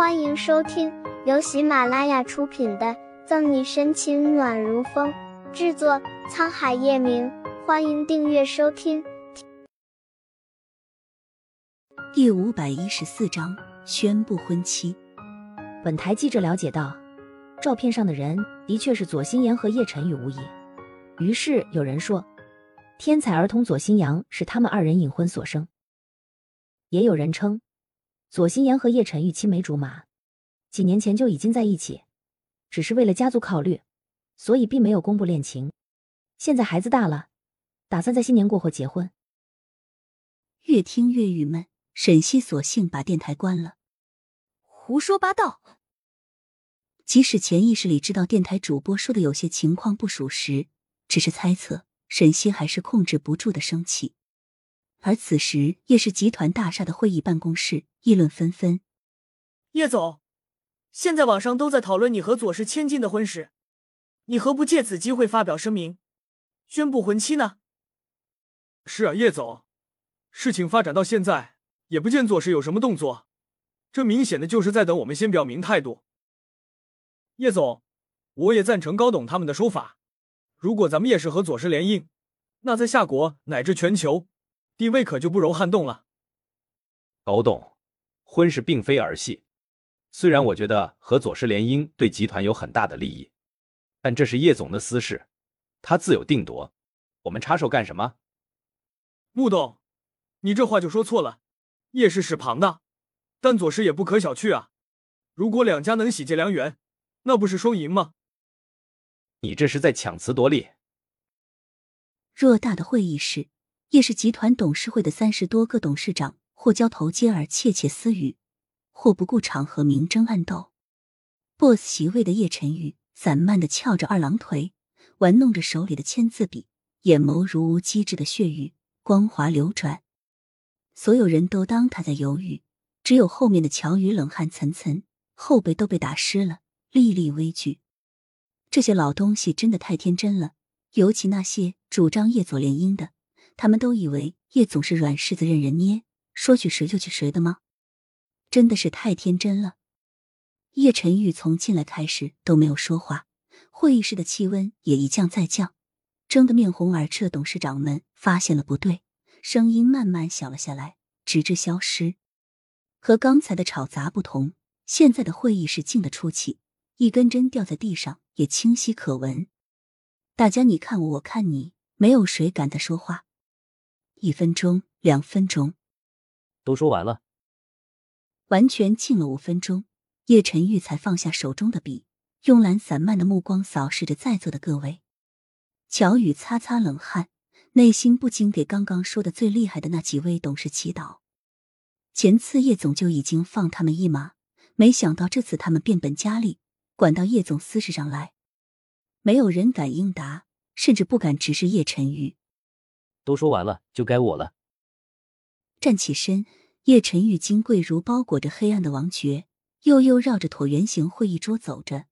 欢迎收听由喜马拉雅出品的《赠你深情暖如风》，制作沧海夜明。欢迎订阅收听。第五百一十四章宣布婚期。本台记者了解到，照片上的人的确是左心言和叶晨宇无疑。于是有人说，天才儿童左新阳是他们二人隐婚所生。也有人称。左心言和叶晨玉青梅竹马，几年前就已经在一起，只是为了家族考虑，所以并没有公布恋情。现在孩子大了，打算在新年过后结婚。越听越郁闷，沈西索性把电台关了。胡说八道！即使潜意识里知道电台主播说的有些情况不属实，只是猜测，沈西还是控制不住的生气。而此时，叶氏集团大厦的会议办公室议论纷纷。叶总，现在网上都在讨论你和左氏千金的婚事，你何不借此机会发表声明，宣布婚期呢？是啊，叶总，事情发展到现在，也不见左氏有什么动作，这明显的就是在等我们先表明态度。叶总，我也赞成高董他们的说法，如果咱们叶氏和左氏联姻，那在夏国乃至全球。地位可就不容撼动了。高董，婚事并非儿戏。虽然我觉得和左氏联姻对集团有很大的利益，但这是叶总的私事，他自有定夺。我们插手干什么？穆董，你这话就说错了。叶氏是庞大，但左氏也不可小觑啊。如果两家能喜结良缘，那不是双赢吗？你这是在强词夺理。偌大的会议室。叶氏集团董事会的三十多个董事长或交头接耳窃窃私语，或不顾场合明争暗斗。boss 席位的叶晨宇散漫的翘着二郎腿，玩弄着手里的签字笔，眼眸如无机智的血玉，光滑流转。所有人都当他在犹豫，只有后面的乔宇冷汗涔涔，后背都被打湿了，历历危惧。这些老东西真的太天真了，尤其那些主张叶左联姻的。他们都以为叶总是软柿子任人捏，说去谁就去谁的吗？真的是太天真了。叶晨玉从进来开始都没有说话，会议室的气温也一降再降，争得面红耳赤的董事长们发现了不对，声音慢慢小了下来，直至消失。和刚才的吵杂不同，现在的会议室静得出奇，一根针掉在地上也清晰可闻。大家你看我，我看你，没有谁敢再说话。一分钟，两分钟，都说完了。完全静了五分钟，叶晨玉才放下手中的笔，慵懒散漫的目光扫视着在座的各位。乔宇擦擦冷汗，内心不禁给刚刚说的最厉害的那几位董事祈祷。前次叶总就已经放他们一马，没想到这次他们变本加厉，管到叶总私事上来。没有人敢应答，甚至不敢直视叶晨玉。都说完了，就该我了。站起身，叶晨与金贵如包裹着黑暗的王爵，悠悠绕着椭圆形会议桌走着。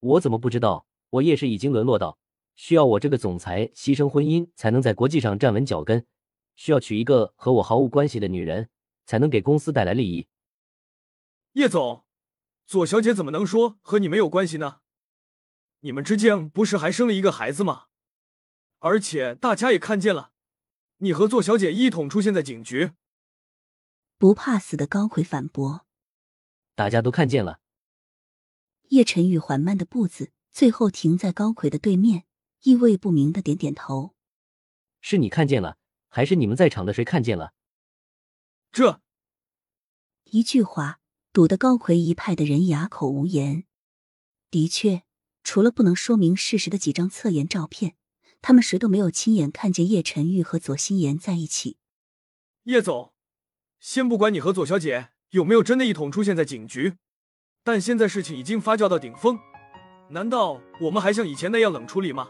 我怎么不知道？我叶氏已经沦落到需要我这个总裁牺牲婚姻才能在国际上站稳脚跟，需要娶一个和我毫无关系的女人，才能给公司带来利益。叶总，左小姐怎么能说和你没有关系呢？你们之间不是还生了一个孩子吗？而且大家也看见了，你和做小姐一同出现在警局。不怕死的高奎反驳：“大家都看见了。”叶晨宇缓慢的步子最后停在高奎的对面，意味不明的点点头：“是你看见了，还是你们在场的谁看见了？”这一句话堵得高奎一派的人哑口无言。的确，除了不能说明事实的几张侧颜照片。他们谁都没有亲眼看见叶晨玉和左心言在一起。叶总，先不管你和左小姐有没有真的一同出现在警局，但现在事情已经发酵到顶峰，难道我们还像以前那样冷处理吗？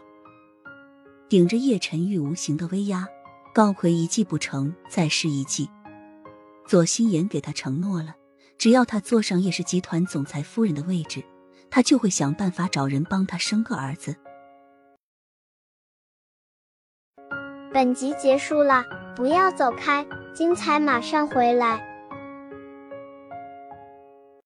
顶着叶晨玉无形的威压，高奎一计不成，再施一计。左心言给他承诺了，只要他坐上叶氏集团总裁夫人的位置，他就会想办法找人帮他生个儿子。本集结束了，不要走开，精彩马上回来。